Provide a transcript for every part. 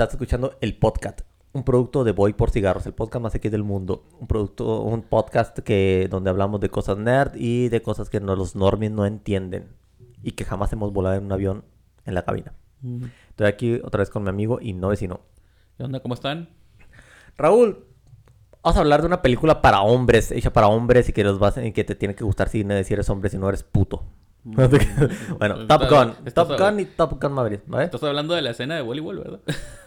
Estás escuchando el podcast, un producto de Voy por Cigarros, el podcast más X del mundo. Un producto, un podcast que, donde hablamos de cosas nerd y de cosas que no, los normies no entienden. Y que jamás hemos volado en un avión en la cabina. Estoy aquí otra vez con mi amigo y no vecino. ¿Qué onda? ¿Cómo están? Raúl, vamos a hablar de una película para hombres, hecha para hombres y que, los vas, y que te tiene que gustar si, si eres hombre, si no eres puto. bueno, Top Gun. Top Gun y Top Gun Maverick, ¿vale? Estás hablando de la escena de voleibol, ¿verdad?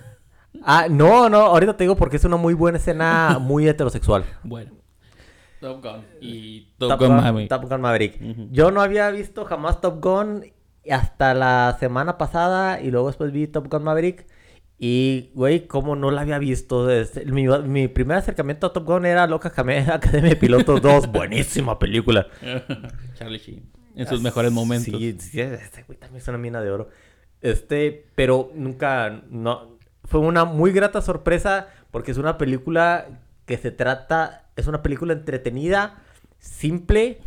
ah, no, no, ahorita te digo porque es una muy buena escena muy heterosexual. Bueno. Top Gun y Top, Top, Gun, Gun Maverick. Top Gun Maverick. Yo no había visto jamás Top Gun hasta la semana pasada y luego después vi Top Gun Maverick. Y, güey, ¿cómo no la había visto? Desde- mi, mi primer acercamiento a Top Gun era Loca Academia Academia de Pilotos 2. Buenísima película. Charlie Sheen. En sus mejores momentos. Sí, sí, este güey también es una mina de oro. Este, pero nunca, no, fue una muy grata sorpresa porque es una película que se trata, es una película entretenida, simple,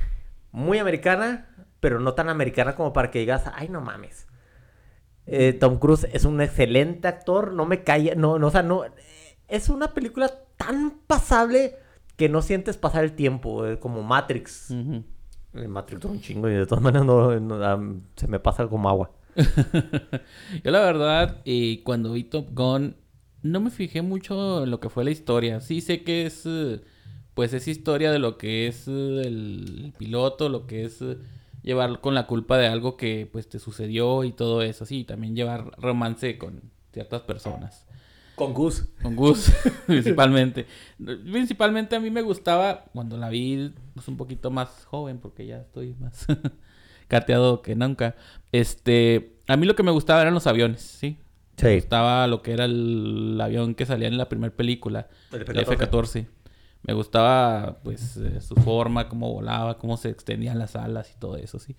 muy americana, pero no tan americana como para que digas, ay, no mames. Eh, Tom Cruise es un excelente actor, no me calla, no, no, o sea, no, es una película tan pasable que no sientes pasar el tiempo, eh, como Matrix. El Matrix dura un chingo y de todas maneras no, no, am, se me pasa como agua. Yo la verdad, eh, cuando vi Top Gun, no me fijé mucho en lo que fue la historia. Sí sé que es, eh, pues es historia de lo que es eh, el piloto, lo que es eh, llevar con la culpa de algo que pues te sucedió y todo eso. Sí, también llevar romance con ciertas personas. Con Gus. Con Gus, principalmente. Principalmente a mí me gustaba cuando la vi pues, un poquito más joven, porque ya estoy más cateado que nunca. Este, a mí lo que me gustaba eran los aviones, ¿sí? Me gustaba lo que era el avión que salía en la primera película, El el F-14. Me gustaba, pues, eh, su forma, cómo volaba, cómo se extendían las alas y todo eso, ¿sí?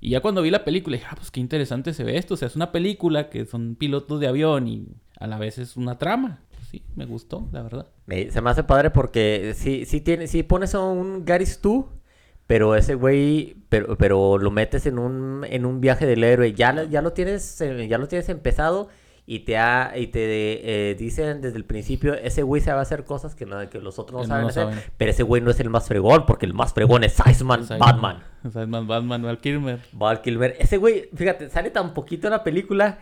Y ya cuando vi la película dije, ah, pues qué interesante se ve esto. O sea, es una película que son pilotos de avión y a la vez es una trama. Sí, me gustó, la verdad. Me- se me hace padre porque sí, sí, tiene, sí pones a un Gary Stu, pero ese güey, pero, pero lo metes en un, en un viaje del héroe. Ya, lo- ya lo tienes, eh, ya lo tienes empezado y te ha, y te eh, dicen desde el principio, ese güey se va a hacer cosas que, no- que los otros no no saben lo hacer. saben. Pero ese güey no es el más fregón, porque el más fregón es Iceman sea, Batman. Más Batman, Val Kilmer. Val Kilmer. Ese güey, fíjate, sale tan poquito en la película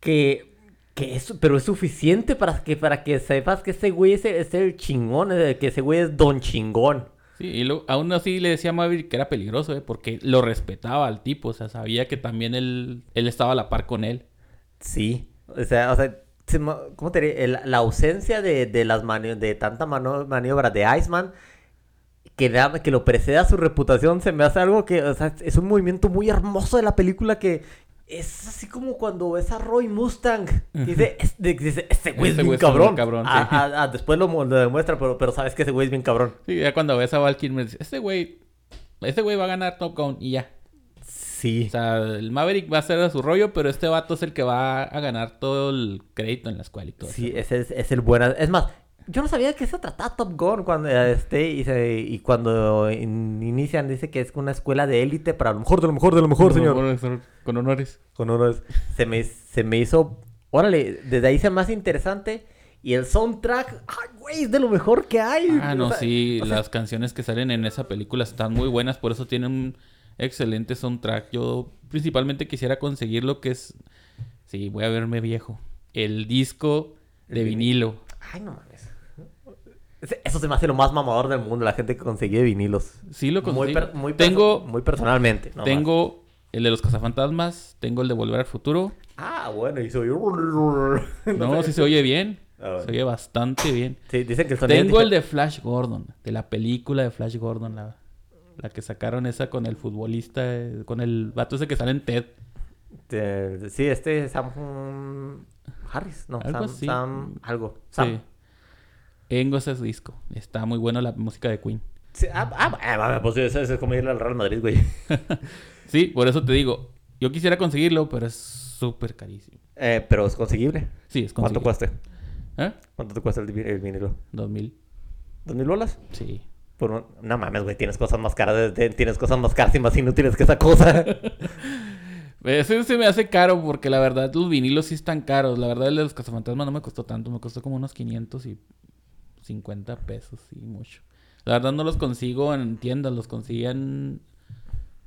que, que es, pero es suficiente para que, para que sepas que ese güey es, el- es el chingón, eh, que ese güey es don chingón. Sí, y lo- aún así le decía a Maverick que era peligroso, ¿eh? Porque lo respetaba al tipo. O sea, sabía que también él, él estaba a la par con él. Sí. O sea, o sea, ¿cómo te diré? El- la ausencia de, de las mani- de tanta mano- maniobra de Iceman que, da- que lo precede a su reputación se me hace algo que, o sea, es un movimiento muy hermoso de la película que es así como cuando ves a Roy Mustang. Dice, es- de- dice, este güey es Ese bien cabrón. cabrón, Ah, ah, ah, después lo, mu- lo demuestra, pero, pero sabes que ese güey es bien cabrón. Sí, ya cuando ves a Val Kilmer, dices, este güey, este güey va a ganar Top Gun y ya. Sí. O sea, el Maverick va a ser a su rollo, pero este vato es el que va a ganar todo el crédito en la escuela y todo Sí, eso. ese es, es el buen. Es más, yo no sabía qué se trataba Top Gun cuando este y, se- y cuando in- inician dice que es una escuela de élite para lo mejor de lo mejor de lo mejor, señor. Con honores. Con honores. Se me, se me hizo, órale, desde ahí se hace interesante y el soundtrack, ay, güey, es de lo mejor que hay. Ah, O no, sea, sí, o sea, las canciones que salen en esa película están muy buenas, por eso tienen un excelente soundtrack. Yo principalmente quisiera conseguir lo que es, sí, voy a verme viejo, el disco de vinilo. Ay, no mames. Eso se me hace lo más mamador del mundo, la gente que consigue vinilos. Sí lo Muy, consigo. per- muy, tengo, muy personalmente. tengo el de los cazafantasmas, tengo el de Volver al Futuro. Ah, bueno, y soy. No, sí se oye bien. Ah, bueno. Se oye bastante bien. Sí, dicen que el sonido. Tengo es el de Flash Gordon, de la película de Flash Gordon, la, la que sacaron esa con el futbolista, eh, con el vato ese que sale en TED. de- Sí, este Sam mm, Harris. No, Algo Sam. Sam. Algo. Sam. Sí. Tengo ese disco. Está muy bueno la música de Queen. Sí, ah, ah, ah, pues eso es como irle al Real Madrid, güey. Sí, por eso te digo. Yo quisiera conseguirlo, pero es súper carísimo. Eh, pero es conseguible. Sí, es ¿Cuánto conseguible. cuesta? ¿Eh? ¿Cuánto te cuesta el, vi- el vinilo? Dos mil. ¿Dos mil bolas? Sí. Por un- No mames, güey, tienes cosas más caras, de- tienes cosas más caras y más inútiles que esa cosa. Ese se me hace caro porque la verdad los vinilos sí están caros. La verdad el de los cazafantasmas no me costó tanto, me costó como unos 550 pesos y mucho. La verdad no los consigo en tiendas, los conseguían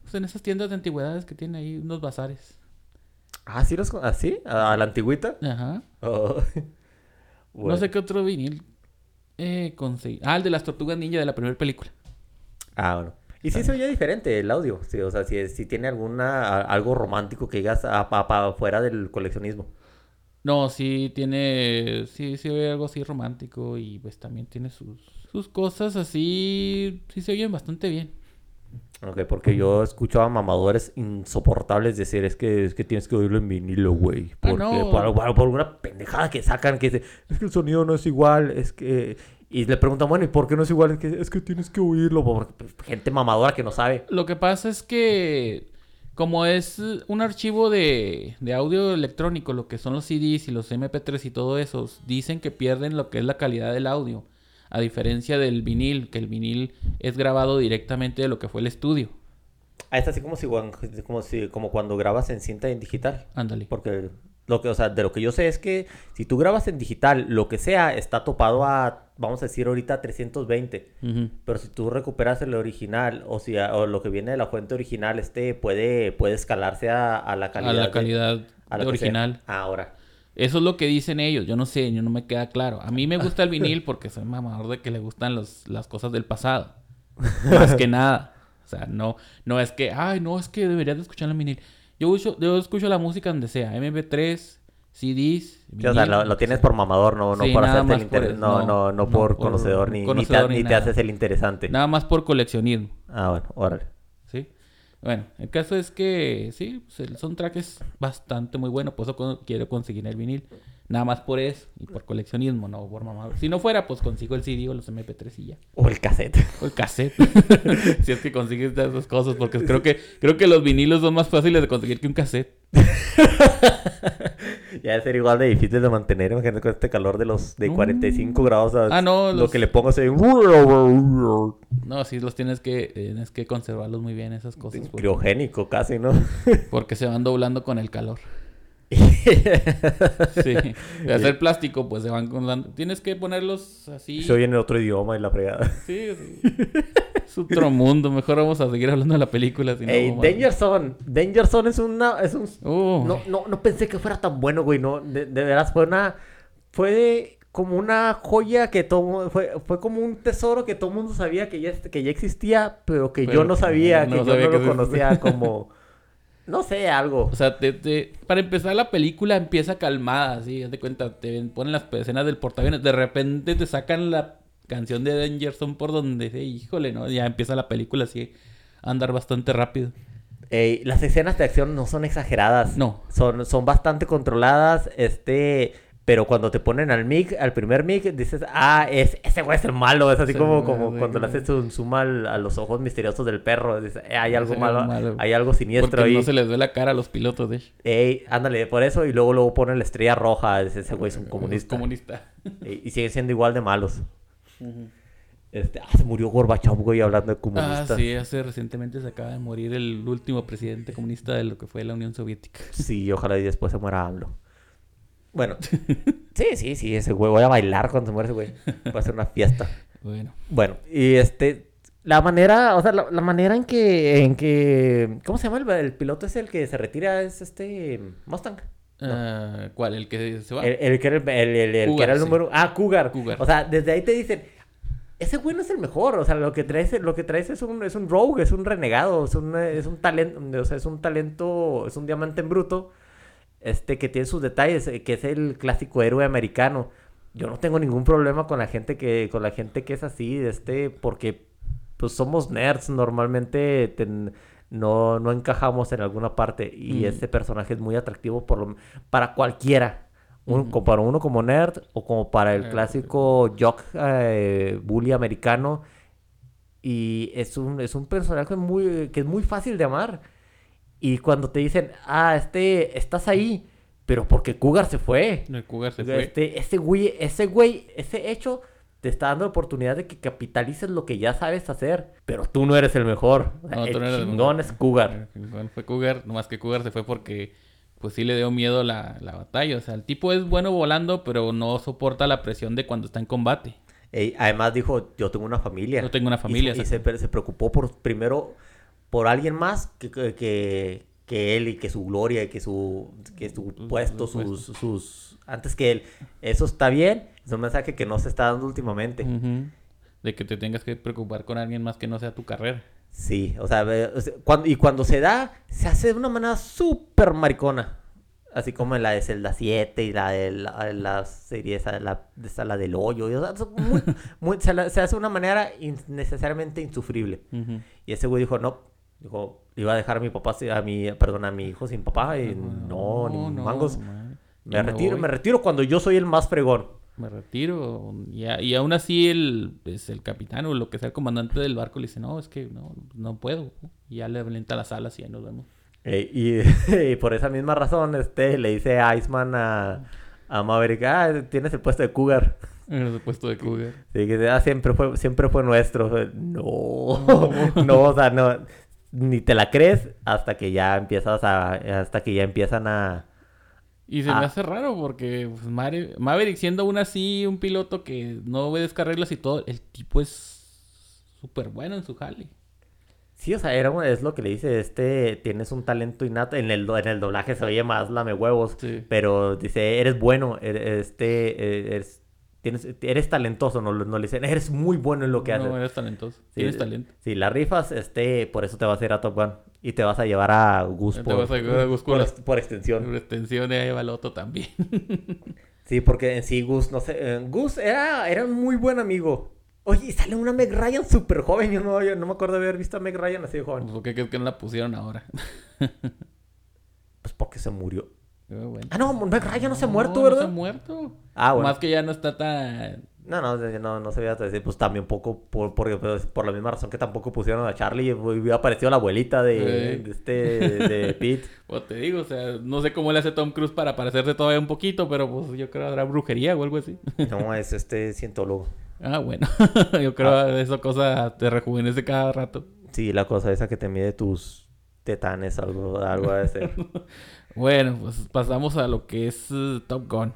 pues, en esas tiendas de antigüedades que tienen ahí unos bazares. Ah, ¿sí los así? ¿A la antigüita? Ajá. Oh. No sé qué otro vinil eh, conseguí. Ah, el de las tortugas ninja de la primera película. Ah, bueno. Y sí se oye diferente el audio, sí, o sea, si, si tiene alguna algo romántico que digas a, fuera del coleccionismo. No, sí tiene, sí, sí oye algo así romántico y pues también tiene sus, sus cosas así, sí se oyen bastante bien. Ok, porque yo escucho a mamadores insoportables decir, es que, es que tienes que oírlo en vinilo, güey. Ah, porque por, por, por, una pendejada que sacan que dice, es que el sonido no es igual, es que... Y le preguntan, bueno, ¿y por qué no es igual? Es que, es que tienes que oírlo, porque pues, gente mamadora que no sabe. Lo que pasa es que, como es un archivo de, de audio electrónico, lo que son los CDs y los MP3 y todo eso, dicen que pierden lo que es la calidad del audio. A diferencia del vinil, que el vinil es grabado directamente de lo que fue el estudio. Ah, es así como si, como si como cuando grabas en cinta en digital. Ándale. Porque lo que, o sea, de lo que yo sé es que si tú grabas en digital, lo que sea, está topado a, vamos a decir ahorita, 320. Pero si tú recuperas el original, o, si, o lo que viene de la fuente original, este puede, puede escalarse a, la calidad. A la calidad original. Ahora. Eso es lo que dicen ellos. Yo no sé, yo no me queda claro. A mí me gusta el vinil porque soy mamador de que le gustan los, las cosas del pasado. Más que nada. O sea, no, no es que, ay, no, es que deberías de escuchar el vinil. Yo, yo escucho la música donde sea, MP3, CDs. o sea, lo, tienes por mamador, no, no por hacerte el inter... no, no, no, por, conocedor, ni, ni, te, haces el interesante. Nada más por coleccionismo. Ah, bueno, órale. Bueno, el caso es que sí, pues, el soundtrack es bastante muy bueno, por eso quiero conseguir el vinil. Nada más por eso y por coleccionismo, no por mamá. Si no fuera, pues consigo el CD o los MP3 y ya. O el cassette. O el cassette. si es que consigues esas cosas, porque creo que, creo que los vinilos son más fáciles de conseguir que un cassette. ya debe ser igual de difícil de mantener, imagínate con este calor de los de 45 grados. ah, no. Lo que le pongas ahí. No, sí, los tienes que, tienes que conservarlos muy bien, esas cosas. Criogénico casi, ¿no? porque se van doblando con el calor. sí. De hacer plástico, pues se van con Tienes que ponerlos así. Se oye en otro idioma y la fregada. Sí, sí. es otro mundo. Mejor vamos a seguir hablando de la película. Si Danger Zone. Danger Zone es una... Es un... No, no, no pensé que fuera tan bueno, güey. No, de, veras fue una... Fue como una joya que todo... Fue, fue como un tesoro que todo el mundo sabía que ya, que ya existía, pero que yo no sabía, que yo no lo conocía como... No sé, algo. O sea, para empezar la película empieza calmada, así, haz de cuenta, te ponen las escenas del portaaviones, de repente te sacan la canción de Dangerson por donde, híjole, ¿no? Ya empieza la película así a andar bastante rápido. las escenas de acción no son exageradas. No. Son, son bastante controladas. Este, pero cuando te ponen al mic, al primer mic, dices, ah, es, ese güey es el malo. Es así como, como cuando le haces un zoom a los ojos misteriosos del perro. Dices, eh, hay algo malo, hay algo siniestro Porque ahí. no se les ve la cara a los pilotos, de Ey, ándale, por eso. Y luego, luego ponen la estrella roja. Ese güey es un comunista. comunista. y, siguen siendo igual de malos. Este, ah, se murió Gorbachev, güey, hablando de comunistas. Ah, sí, hace recientemente se acaba de morir el último presidente comunista de lo que fue la Unión Soviética. Sí, ojalá y después se muera AMLO. Bueno, sí, sí, sí, ese güey. Voy a bailar cuando se muere ese güey. Va a ser una fiesta. Bueno. Bueno, y este. La manera, o sea, la, manera en que, en que. ¿Cómo se llama el, el, piloto? Es el que se retira, es este. Mustang. Ah, ¿Cuál? ¿El que se va? El, que era el, el, que era el número. Ah, Cougar. Cougar. O sea, desde ahí te dicen. Ese güey no es el mejor, o sea, lo que traes, lo que traes es un, es un rogue, es un renegado, es un, es un talento, o sea, es un talento, es un diamante en bruto este, que tiene sus detalles, eh, que es el clásico héroe americano. Yo no tengo ningún problema con la gente que, con la gente que es así, este, porque pues somos nerds, normalmente no, no encajamos en alguna parte y mm. ese personaje es muy atractivo por para cualquiera. Para uno como nerd o como para el eh, clásico jock eh, bully americano. Y es un, es un personaje muy, que es muy fácil de amar. Y cuando te dicen, ah, este, estás ahí, pero porque Cougar se fue. El Cougar se fue. Este, ese güey, ese güey, ese hecho te está dando la oportunidad de que capitalices lo que ya sabes hacer, pero tú no eres el mejor. No, el tú no eres el chingón mejor. es Cougar. El chingón fue Cougar, nomás que Cougar se fue porque pues sí le dio miedo la, la batalla. O sea, el tipo es bueno volando, pero no soporta la presión de cuando está en combate. Ey, además dijo, yo tengo una familia. Yo tengo una familia, Y, y se, se preocupó por primero por alguien más que, que, que- él y que su gloria y que su, que su puesto, su sus, sus... Antes que él. Eso está bien. Es un mensaje que no se está dando últimamente. De que te tengas que preocupar con alguien más que no sea tu carrera. Sí, o sea, cuando, y cuando se da, se hace de una manera súper maricona. Así como en la de Zelda 7 y la de la, la serie esa, la, esa, la del hoyo. y, o sea, son muy- muy- se, la- se hace de una manera innecesariamente insufrible. Y ese güey dijo, no, dijo, iba a dejar a mi papá, a mi, perdón, a mi hijo sin papá y no, ni no, mangos. man. Me retiro, voy. me retiro cuando yo soy el más fregón. me retiro. Y, a- y aún así el, pues, el capitán o lo que sea el comandante del barco le dice, no, es que no, no puedo. Y ya le avienta las alas y ya nos vemos. Eh, y, y por esa misma razón, este, le dice Iceman a, a Maverick, ah, tienes el puesto de Cougar. En el puesto de Cougar. Sí, que ah, siempre fue, siempre fue nuestro. No, no, o sea, no, ni te la crees hasta que ya empiezas a, hasta que ya empiezan a, Y se me hace raro porque pues, Maverick siendo aún así un piloto que no obedezca reglas y todo, el tipo es súper bueno en su jale. Sí, o sea, era, es lo que le dice, este, tienes un talento innato, en el, en el doblaje se oye más lame huevos, Sí. pero dice, eres bueno, er- este, eres, tienes, eres talentoso, no, no le dicen, eres muy bueno en lo que haces. No, eres talentoso. Sí, Tienes talento. Si la rifas, este, por eso te vas a ir a Top Gun y te vas a llevar a Gus Te por, vas a llevar a Gus por, por- ex- por extensión. Por extensión de ahí va el otro también. Sí, porque en sí Gus, no sé, Gus era, era un muy buen amigo. Oye, y sale una Meg Ryan súper joven, yo no, yo no me acuerdo de haber visto a Meg Ryan así de joven. ¿Por qué crees que no la pusieron ahora? Pues porque se murió. Bueno. Ah, no, Meg Ryan no se ha muerto, No, ¿verdad? No se ha muerto. Ah, bueno. Más que ya no está tan... No, no, no, no, se veía decir, pues también poco, por, por, pues, por la misma razón que tampoco pusieron a Charlie, y hubiera aparecido la abuelita de, de este, de Pete. Pues te digo, o sea, no sé cómo le hace Tom Cruise para parecerse todavía un poquito, pero pues yo creo que habrá brujería o algo así. No, es este cientólogo. Ah, bueno. yo creo que eso cosa te rejuvenece cada rato. Sí, la cosa esa que te mide tus tetanes, algo, algo de ser. Bueno, pues pasamos a lo que es eh, Top Gun.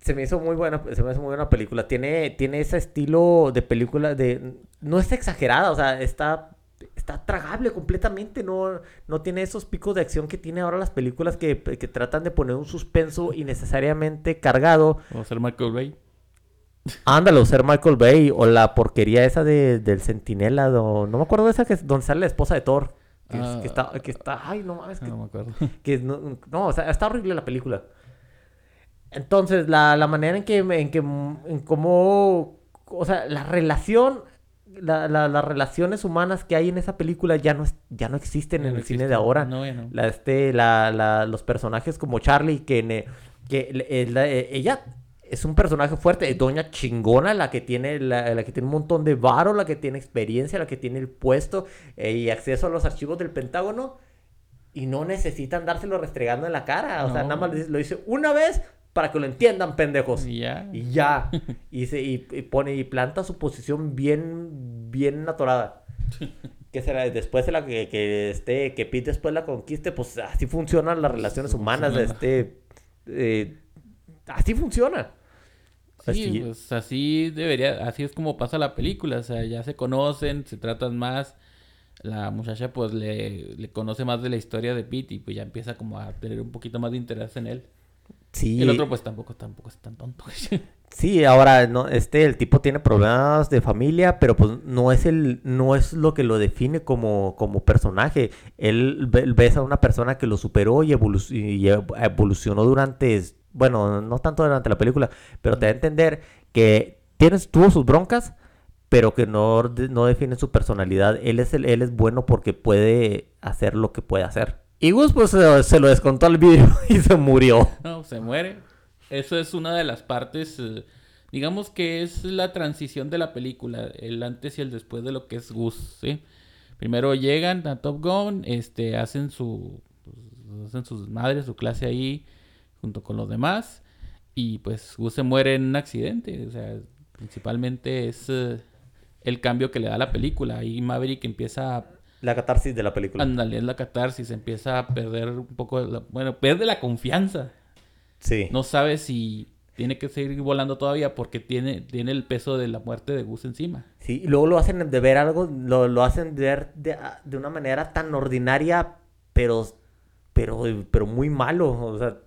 se me hizo muy buena, se me hizo muy buena película. Tiene, tiene ese estilo de película de... No es exagerada, o sea, está, está tragable completamente. No, no tiene esos picos de acción que tiene ahora las películas que, que tratan de poner un suspenso innecesariamente cargado. A ser Michael Bay. Ándalo, ser Michael Bay o la porquería esa de, del Centinela. do- no me acuerdo de esa que es donde sale la esposa de Thor. Que, Ah. que está, que está... Ay, no mames, Ah, que no me acuerdo. que no, no, o sea, está horrible la película. Entonces, la, la manera en que, en que, en cómo, o sea, la relación, la- la- las relaciones humanas que hay en esa película ya no, es- ya no existen en el cine de ahora. No, ya no. La, este, la, la- los personajes como Charlie, que, ne- que eh, eh, ella es un personaje fuerte, es doña chingona, la que tiene, la, la que tiene un montón de varo, la que tiene experiencia, la que tiene el puesto eh, y acceso a los archivos del Pentágono. Y no necesitan dárselo restregando en la cara. O sea, nada más lo dice- una vez para que lo entiendan, pendejos. Y ya. Y ya. Y, se, y, y pone y planta su posición bien, bien atorada. Que será después de la que, que este, que Pete después la conquiste, pues así funcionan las relaciones humanas de este. eh, así funciona. Sí, Así- pues así debería, así es como pasa la película, o sea, ya se conocen, se tratan más, la muchacha pues le, le conoce más de la historia de Pete y pues ya empieza como a tener un poquito más de interés en él. sí, el otro pues tampoco, tampoco es tan tonto. Sí, ahora no, este, el tipo tiene problemas de familia, pero pues no es el, no es lo que lo define como, como personaje. Él ve- ves a una persona que lo superó y, evolu- y ev- evolucionó durante, bueno, no tanto durante la película, pero te da a entender que tienes, tuvo sus broncas, pero que no, no define su personalidad. Él es el, él es bueno porque puede hacer lo que puede hacer. Y Gus pues se, se lo descontó al vidrio y se murió. No, se muere. Eso es una de las partes, eh, digamos que es la transición de la película, el antes y el después de lo que es Gus, ¿sí? Primero llegan a Top Gun, este, hacen su, pues, hacen sus madres, su clase ahí, junto con los demás, y pues Gus se muere en un accidente, o sea, Principalmente es eh, el cambio que le da la película. Ahí Maverick empieza a... La catarsis de la película. Ándale, es la catarsis. Empieza a perder un poco... de la- bueno, pierde la confianza. Sí. No sabe si tiene que seguir volando todavía porque tiene, tiene el peso de la muerte de Gus encima. Sí, y luego lo hacen de ver algo, lo, lo hacen ver de, de una manera tan ordinaria, pero, pero, pero muy malo. O sea,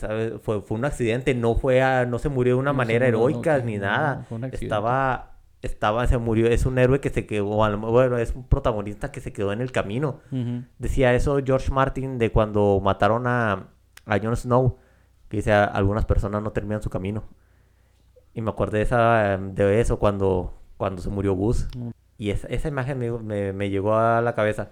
¿sabes? Fue, fue un accidente, no fue a- no se murió de una No manera murió, heroica no, ni no, nada. fue un accidente. Estaba, estaba, se murió, es un héroe que se quedó, bueno, es un protagonista que se quedó en el camino. Decía eso George Martin de cuando mataron a, a Jon Snow, que dice "A- algunas personas no terminan su camino. Y me acordé de, esa, de eso cuando, cuando se murió Gus. Mm. Y esa, esa imagen me, me- me llegó a la cabeza.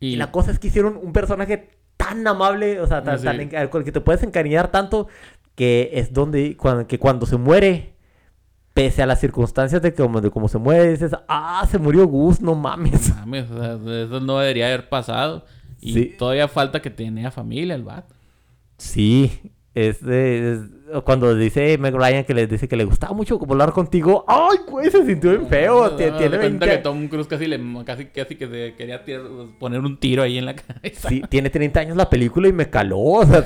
Y... Y, la cosa es que hicieron un personaje tan amable, o sea, tan, Sí. tan con el que te puedes encariñar tanto, que es donde, cuando, que cuando se muere, pese a las circunstancias de cómo de cómo se muere, dices, ah, se murió Gus, no mames. mames, o sea, eso no debería haber pasado. Y Sí. todavía falta que tenía familia el vato. Sí, es, de- es- cuando dice Meg Ryan que le dice que le gustaba mucho volar contigo, ay, güey, se sintió bien feo, No, tie- no, tiene de cuenta 20 que Tom Cruise casi, le, casi, casi que se quería tir- poner un tiro ahí en la cabeza. Sí, tiene 30 años la película y me caló, o sea,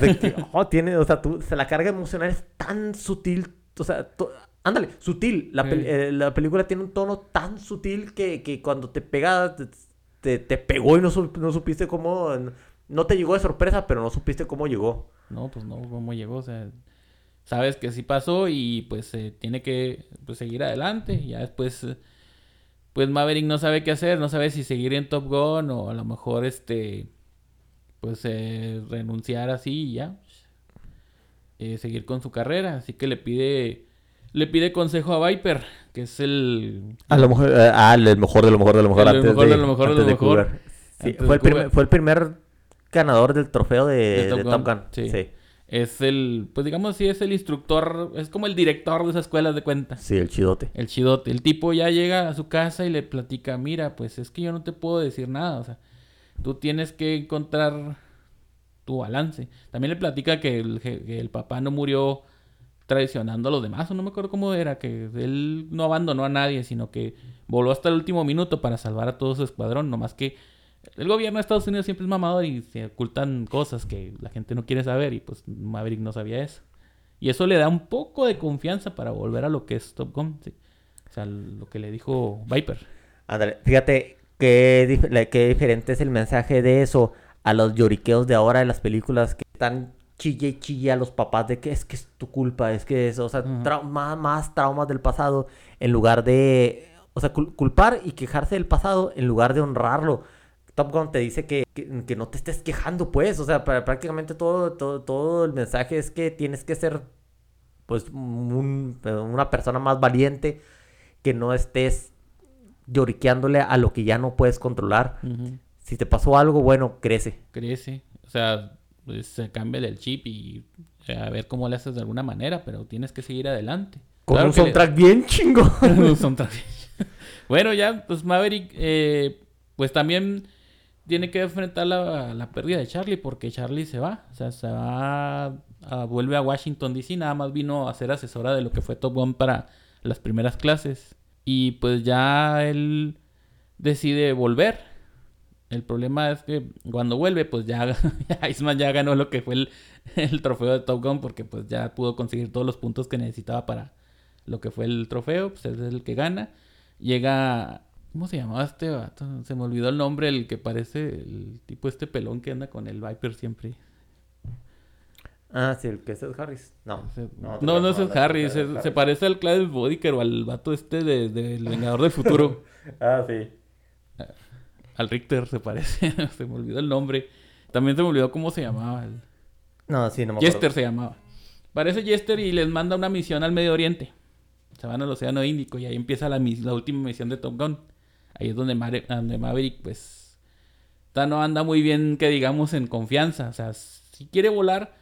oh, tiene, o sea, tú, o sea, la carga emocional es tan sutil, o sea, to- ándale, sutil, la, Sí. eh, la película tiene un tono tan sutil que, que cuando te pega, te, te- te pegó y no, no supiste cómo, no te llegó de sorpresa, pero no supiste cómo llegó. No, pues no, cómo llegó, o sea, sabes que sí pasó y pues eh, tiene que pues, seguir adelante. Ya después, eh, pues Maverick no sabe qué hacer, no sabe si seguir en Top Gun o a lo mejor este, pues eh, renunciar así y ya, eh, seguir con su carrera. Así que le pide, le pide consejo a Viper, que es el... A lo mejor, eh, ah, el mejor de lo mejor de lo mejor El antes mejor de, de lo mejor de lo mejor. Sí, fue, el primer, fue el primer ganador del trofeo de, De de Top Gun, Gun. sí. Sí. Es el, pues digamos sí, es el instructor, es como el director de esa escuela de cuenta. Sí, el chidote. El chidote. El tipo ya llega a su casa y le platica, mira, pues es que yo no te puedo decir nada, o sea, tú tienes que encontrar tu balance. También le platica que el, que el papá no murió traicionando a los demás, o no me acuerdo cómo era, que él no abandonó a nadie, sino que voló hasta el último minuto para salvar a todo su escuadrón, nomás que el gobierno de Estados Unidos siempre es mamador y se ocultan cosas que la gente no quiere saber y pues Maverick no sabía eso. Y eso le da un poco de confianza para volver a lo que es Top Gun. sí. O sea, lo que le dijo Viper. Ándale, fíjate qué, dif- qué diferente es el mensaje de eso a los lloriqueos de ahora de las películas que están chille y chille a los papás de que es que es tu culpa, es que es, o sea, trau- más, más traumas del pasado en lugar de, o sea, cul- culpar y quejarse del pasado en lugar de honrarlo. Top Gun te dice que, que, que no te estés quejando, pues, o sea, para, prácticamente todo, todo, todo el mensaje es que tienes que ser, pues, un- una persona más valiente, que no estés lloriqueándole a lo que ya no puedes controlar. Si te pasó algo, bueno, crece. Crece. O sea, pues, se cambia el chip y eh, a ver cómo le haces de alguna manera, pero tienes que seguir adelante. Con Claro un que le- soundtrack bien chingo. Un soundtrack. bueno, ya, pues Maverick, eh, pues también tiene que enfrentar la, la pérdida de Charlie porque Charlie se va. O sea, se va, vuelve a Washington DC, nada más vino a ser asesora de lo que fue Top Gun para las primeras clases. Y pues ya él decide volver. El problema es que cuando vuelve, pues ya Iceman ya ganó lo que fue el, el trofeo de Top Gun porque pues ya pudo conseguir todos los puntos que necesitaba para lo que fue el trofeo, pues es el que gana. Llega, ¿cómo se llamaba este vato? Se me olvidó el nombre, el que parece el tipo este pelón que anda con el Viper siempre. ah, sí, el que es Ed Harris. No. No, No, es Harry, no, se, parece al Clive Bodiker o al vato este de- del Vengador del Futuro. Ah, sí. al Richter se parece, se me olvidó el nombre. También se me olvidó cómo se llamaba. el- No, sí, no me acuerdo. Jester se llamaba. Parece Jester y les manda una misión al Medio Oriente. Se van al Océano Índico y ahí empieza la, mis- la última misión de Top Gun. Ahí es donde, Mare- donde Maverick, pues, no anda muy bien, que digamos, en confianza. O sea, si quiere volar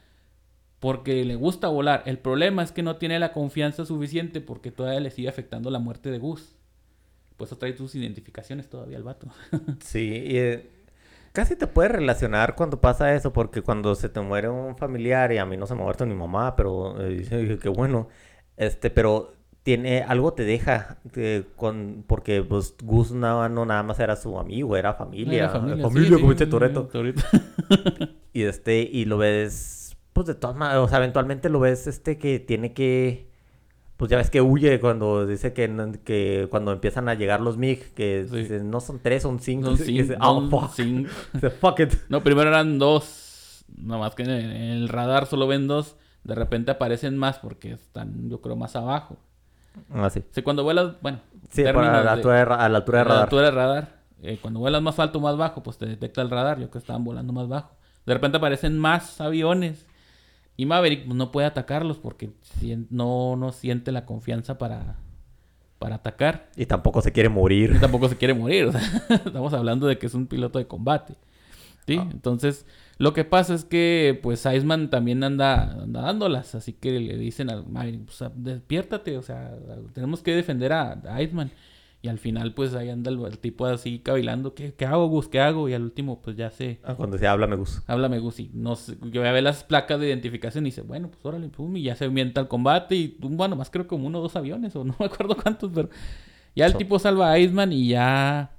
porque le gusta volar. El problema es que no tiene la confianza suficiente porque todavía le sigue afectando la muerte de Gus. Por eso trae sus identificaciones todavía el vato. Sí, y, eh, casi te puedes relacionar cuando pasa eso, porque cuando se te muere un familiar, y a mí no se me ha muerto mi mamá, pero eh, que bueno, este, pero tiene algo te deja eh, con porque pues Gus no, no nada más era su amigo, era familia, Era familia, familia, sí, como sí, dice Toretto. Toretto. Y este, y lo ves, pues de todas maneras, o sea, eventualmente lo ves este que tiene que, pues ya ves que huye cuando dice que, que cuando empiezan a llegar los MiG, que Sí. dice, no son tres, son cinco. Son cinco, dice, oh, fuck. cinco. Dice, fuck it. No, primero eran dos. Nada más que en el radar solo ven dos. De repente aparecen más porque están, yo creo, más abajo. Ah, sí. O sea, cuando vuelas, bueno, Sí, para la altura de, ra- a la altura de a la radar. altura radar. Eh, cuando vuelas más alto o más bajo, pues te detecta el radar. Yo creo que estaban volando más bajo. De repente aparecen más aviones. Y Maverick pues, no puede atacarlos porque no, no siente la confianza para, para atacar. Y tampoco se quiere morir. Y tampoco se quiere morir. o sea, estamos hablando de que es un piloto de combate. ¿Sí? Ah. Entonces, lo que pasa es que, pues, Iceman también anda, anda dándolas. Así que le dicen al Maverick, pues, ah, despiértate. O sea, tenemos que defender a, a Iceman. Y al final, pues, ahí anda el, el tipo así cavilando. ¿Qué, ¿Qué hago, Gus? ¿Qué hago? Y al último, pues, ya se... Ah, cuando se habla me gusta. Háblame, Gus. Y no sé, yo ya ve las placas de identificación y dice, bueno, pues, órale, pum. Y ya se ambienta el combate. Y, bueno, más creo como uno o dos aviones. O no me acuerdo cuántos, pero... Ya el So- tipo salva a Iceman y ya...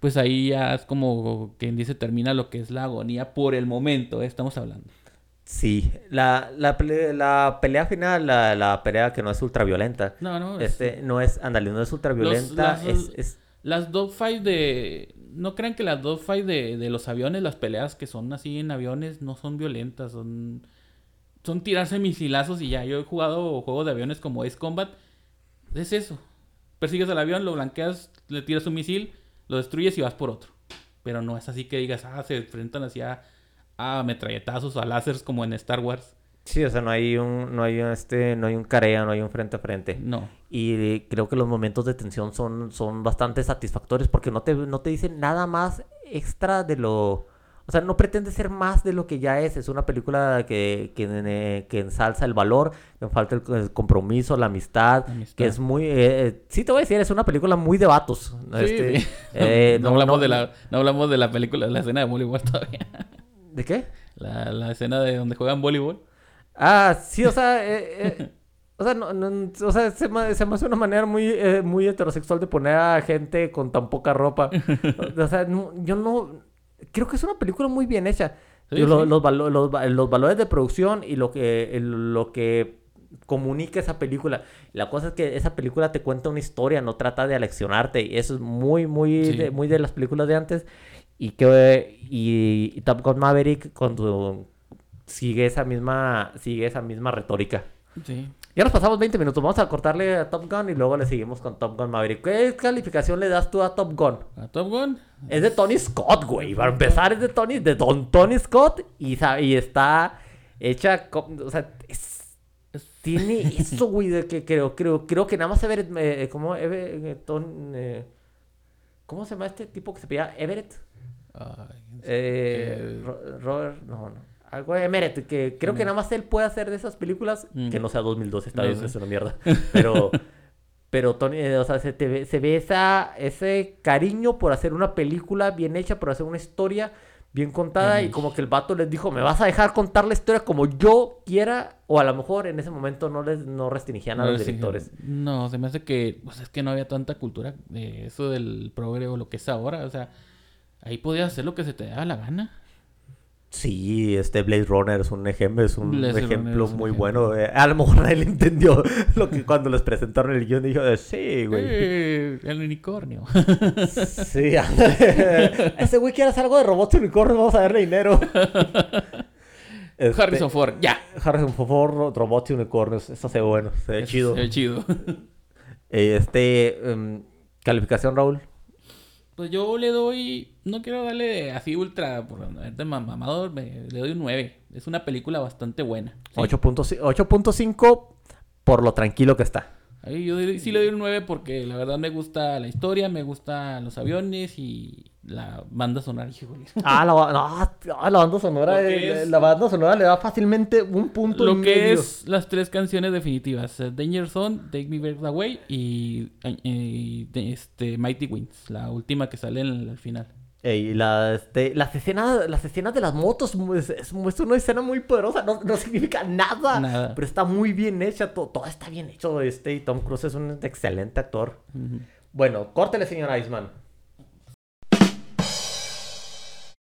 Pues ahí ya es como quien dice termina lo que es la agonía por el momento, ¿eh? estamos hablando. Sí, la, la, pele- la pelea final, la, la pelea que no es ultraviolenta, No, no. es- este, no es, ándale, no es ultraviolenta, las- es, es, Las dogfights de... No crean que las dogfights de, de los aviones, las peleas que son así en aviones, no son violentas, son... Son tirarse misilazos y ya. Yo he jugado juegos de aviones como Ace Combat. Es eso. Persigues al avión, lo blanqueas, le tiras un misil, lo destruyes y vas por otro. Pero no es así que digas, ah, se enfrentan hacia a metralletazos o a láseres como en Star Wars. sí, o sea, no hay un, no hay un, este, no hay un carea, no hay un frente a frente. No. Y creo que los momentos de tensión son, son bastante satisfactorios porque no te, no te dicen nada más extra de lo... O sea, no pretende ser más de lo que ya es. Es una película que, que, eh, que ensalza el valor, que falta el, el compromiso, la amistad, La amistad. que es muy... eh, eh, sí te voy a decir, es una película muy de vatos. Sí, Este, sí. eh, no, hablamos de la, no hablamos de la película, de la escena de voleibol todavía. ¿De qué? La, la escena de donde juegan voleibol. Ah, sí, o sea, o sea, no, no- o sea, se me, se me hace una manera muy, eh, muy heterosexual de poner a gente con tan poca ropa. O, o sea, no- yo no, creo que es una película muy bien hecha. Sí, sí. Los, valo- los los valores de producción y lo que, lo que comunica esa película. La cosa es que esa película te cuenta una historia, no trata de aleccionarte. Y eso es muy, muy, Sí. de, muy de las películas de antes. Y que y, y Top Gun Maverick cuando sigue esa misma, sigue esa misma retórica. Sí. Ya nos pasamos 20 minutos. Vamos a cortarle a Top Gun y luego le seguimos con Top Gun Maverick. ¿Qué calificación le das tú a Top Gun? A Top Gun. Es de Tony Scott, güey. Para empezar es de Tony, de Don Tony Scott y, y está hecha, o sea, es- tiene eso, güey, de que creo, creo, creo que nada más Everett, eh, ¿cómo, Everett, eh, eh, ¿cómo se llama este tipo que se pilla Everett? Eh, Ro- Robert, no, no. Algo de Everett, que creo que nada más él puede hacer de esas películas, Mm. que no sea 2012, está No bien, es una mierda. Pero, pero Tony, eh, o sea, se, te ve, se ve esa, ese cariño por hacer una película bien hecha, por hacer una historia bien contada, y como que el vato les dijo, me vas a dejar contar la historia como yo quiera, o a lo mejor en ese momento no les no restringían a No, los directores. No, se me hace que, pues es que no había tanta cultura de eso del progre o lo que es ahora. O sea, ahí podías hacer lo que se te daba la gana. Sí, este Blade Runner es un ejemplo, es un Blade ejemplo es un muy ejemplo. bueno. eh, a lo mejor nadie entendió lo que cuando les presentaron el guion dijo, eh, sí, güey. Eh, el unicornio. Sí, ese güey quiere hacer algo de robots y unicornios, vamos a darle dinero. Este, Harrison Ford, ya. Harrison Ford, robots y unicornios, eso se ve bueno, se ve chido. Se ve chido. Eh, Este, em, calificación, Raúl. Pues yo le doy, no quiero darle así ultra, por de mamador, me- le doy un 9. Es una película bastante buena. Sí. 8.5 8.5 por lo tranquilo que está. Ahí yo sí le doy un 9 porque la verdad me gusta la historia, me gustan los aviones y la banda sonora. híjole. Ah, la, no, ah, la banda sonora, es- la banda sonora le da fácilmente un punto y Lo que medio. es las tres canciones definitivas: eh, Danger Zone, Take Me Back Away y, eh, de- este, Mighty Winds, la última que sale en el- al final. Y la, este, las, escenas, las escenas de las motos es, es, es una escena muy poderosa, no, no significa nada, Nada. pero está muy bien hecha, todo, todo está bien hecho. Este, y Tom Cruise es un excelente actor. Bueno, córtele, señor Iceman.